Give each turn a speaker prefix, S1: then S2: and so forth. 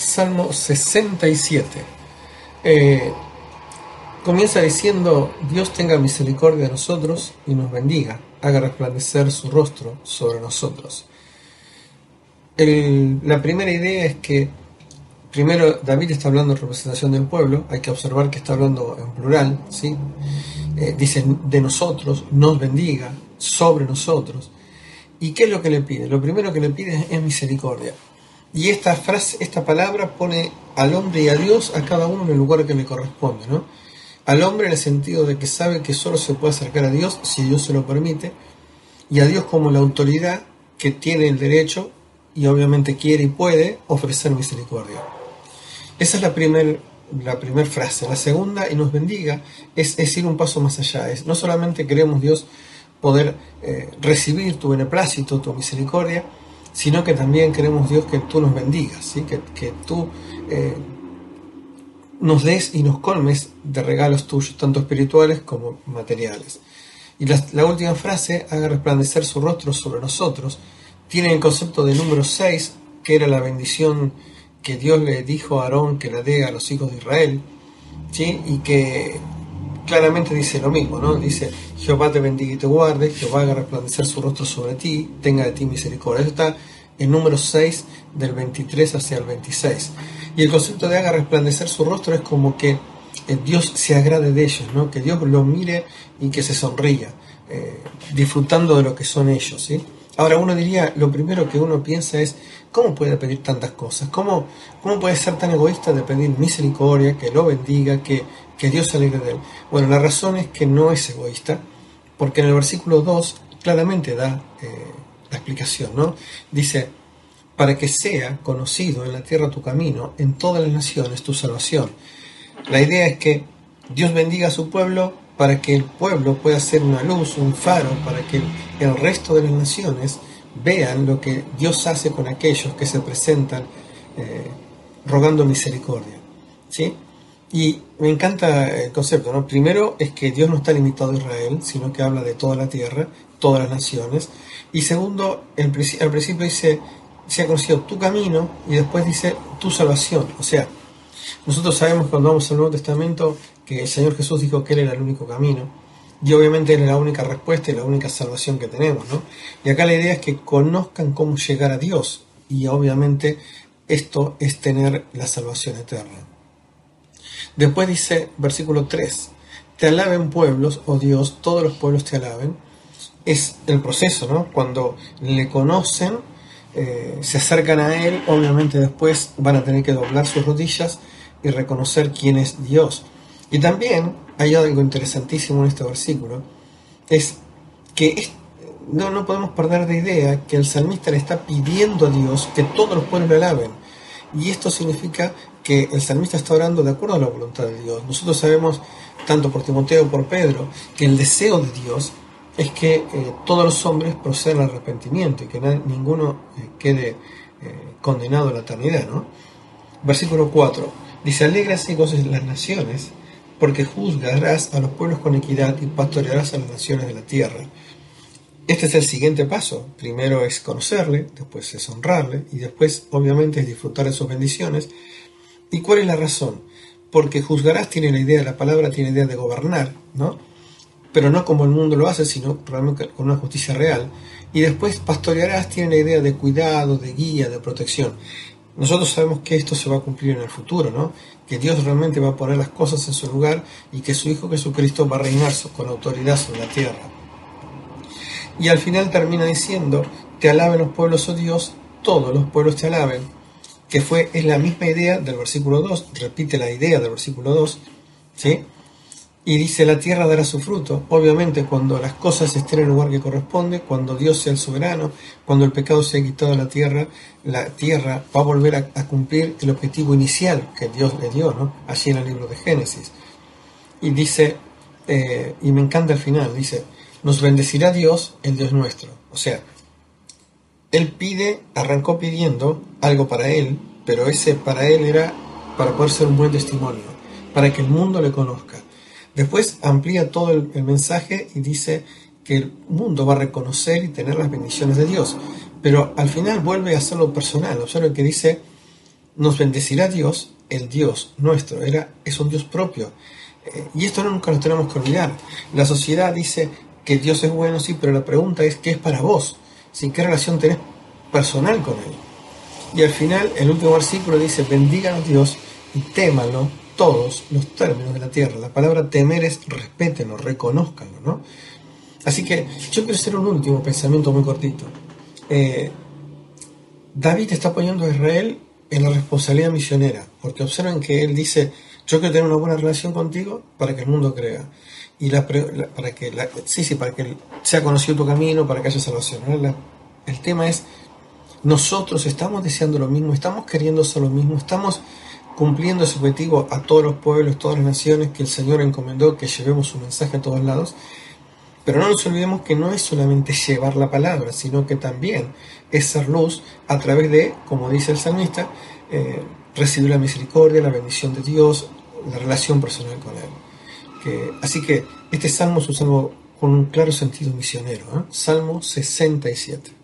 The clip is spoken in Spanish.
S1: Salmo 67. Eh, comienza diciendo, Dios tenga misericordia de nosotros y nos bendiga, haga resplandecer su rostro sobre nosotros. la primera idea es que, primero, David está hablando en representación del pueblo, hay que observar que está hablando en plural, ¿sí? Eh, dice de nosotros, nos bendiga, sobre nosotros. ¿Y qué es lo que le pide? Lo primero que le pide es misericordia. Y esta frase, esta palabra pone al hombre y a Dios a cada uno en el lugar que le corresponde, ¿no? Al hombre en el sentido de que sabe que solo se puede acercar a Dios si Dios se lo permite, y a Dios como la autoridad que tiene el derecho y obviamente quiere y puede ofrecer misericordia. Esa es la primera la primera frase. La segunda, y nos bendiga, es, es, ir un paso más allá. Es, no solamente queremos Dios poder eh, recibir tu beneplácito, tu misericordia, sino que también queremos Dios que tú nos bendigas, ¿sí? que, que tú eh, nos des y nos colmes de regalos tuyos, tanto espirituales como materiales. Y la, última frase, haga resplandecer su rostro sobre nosotros, tiene el concepto de número 6, que era la bendición que Dios le dijo a Aarón que la dé a los hijos de Israel, ¿sí? y que claramente dice lo mismo, ¿no? Dice, Jehová te bendiga y te guarde, Jehová haga resplandecer su rostro sobre ti, tenga de ti misericordia. Eso está en número 6 del 23 hacia el 26. Y el concepto de haga resplandecer su rostro es como que eh, Dios se agrade de ellos, ¿no? Que Dios los mire y que se sonría, eh, disfrutando de lo que son ellos. Ahora uno diría, lo primero que uno piensa es, ¿cómo puede pedir tantas cosas? ¿Cómo, cómo puede ser tan egoísta de pedir misericordia, que lo bendiga, que, que Dios se alegre de él? Bueno, la razón es que no es egoísta, porque en el versículo 2 claramente da eh, la explicación, ¿no? Dice, para que sea conocido en la tierra tu camino, en todas las naciones tu salvación. La idea es que Dios bendiga a su pueblo para que el pueblo pueda ser una luz, un faro, para que el resto de las naciones vean lo que Dios hace con aquellos que se presentan eh, rogando misericordia. ¿sí? Y me encanta el concepto, ¿no? Primero es que Dios no está limitado a Israel, sino que habla de toda la tierra, todas las naciones. Y segundo, al principio dice, se ha conocido tu camino y después dice tu salvación. O sea, nosotros sabemos cuando vamos al Nuevo Testamento que el Señor Jesús dijo que Él era el único camino. Y obviamente Él es la única respuesta y la única salvación que tenemos, ¿no? Y acá la idea es que conozcan cómo llegar a Dios. Y obviamente esto es tener la salvación eterna. Después dice, versículo 3, te alaben pueblos, oh Dios, todos los pueblos te alaben. Es el proceso, ¿no? Cuando le conocen, eh, se acercan a Él, obviamente después van a tener que doblar sus rodillas y reconocer quién es Dios. Y también hay algo interesantísimo en este versículo, es que no, no podemos perder de idea que el salmista le está pidiendo a Dios que todos los pueblos le alaben. Y esto significa que el salmista está orando de acuerdo a la voluntad de Dios. Nosotros sabemos, tanto por Timoteo como por Pedro, que el deseo de Dios es que eh, todos los hombres procedan al arrepentimiento y que ninguno eh, quede eh, condenado a la eternidad. ¿no? Versículo 4. Dice, alégrase y goces las naciones, porque juzgarás a los pueblos con equidad y pastorearás a las naciones de la tierra. Este es el siguiente paso. Primero es conocerle, después es honrarle y después obviamente es disfrutar de sus bendiciones. ¿Y cuál es la razón? Porque juzgarás tiene la idea, la palabra tiene la idea de gobernar, ¿no? Pero no como el mundo lo hace, sino realmente con una justicia real. Y después pastorearás tiene la idea de cuidado, de guía, de protección. Nosotros sabemos que esto se va a cumplir en el futuro, ¿no? Que Dios realmente va a poner las cosas en su lugar y que su Hijo Jesucristo va a reinar con autoridad sobre la tierra. Y al final termina diciendo, te alaben los pueblos, oh Dios, todos los pueblos te alaben, que fue, es la misma idea del versículo 2, repite la idea del versículo 2, ¿sí? Y dice, la tierra dará su fruto. Obviamente cuando las cosas estén en el lugar que corresponde, cuando Dios sea el soberano, cuando el pecado sea quitado de la tierra, la tierra va a volver a, cumplir el objetivo inicial que Dios le dio, ¿no? Allí en el libro de Génesis. Y dice, eh, y me encanta el final, dice, nos bendecirá Dios, el Dios nuestro. O sea, Él pide, arrancó pidiendo algo para Él, pero ese para Él era para poder ser un buen testimonio, para que el mundo le conozca Después amplía todo el, mensaje y dice que el mundo va a reconocer y tener las bendiciones de Dios. Pero al final vuelve a hacerlo personal. Observen que dice, nos bendecirá Dios, el Dios nuestro, era, es un Dios propio. Eh, y esto nunca lo tenemos que olvidar. La sociedad dice que Dios es bueno, sí, pero la pregunta es, ¿qué es para vos? ¿Sin qué relación tenés personal con Él? Y al final, el último versículo dice, bendigan a Dios y témanlo todos los términos de la tierra. La palabra temer es respétenlo, reconozcanlo, ¿no? Así que yo quiero hacer un último pensamiento muy cortito. Eh, David está poniendo a Israel en la responsabilidad misionera, porque observen que él dice, yo quiero tener una buena relación contigo para que el mundo crea. Y la, para que sí, sí, para que sea conocido tu camino, para que haya salvación. el tema es, nosotros estamos deseando lo mismo, estamos queriendo hacer lo mismo, estamos cumpliendo ese objetivo a todos los pueblos, todas las naciones que el Señor encomendó que llevemos su mensaje a todos lados. Pero no nos olvidemos que no es solamente llevar la palabra, sino que también es ser luz a través de, como dice el salmista, eh, recibir la misericordia, la bendición de Dios, la relación personal con Él. Que, así que este salmo es un salmo con un claro sentido misionero. ¿eh? Salmo 67.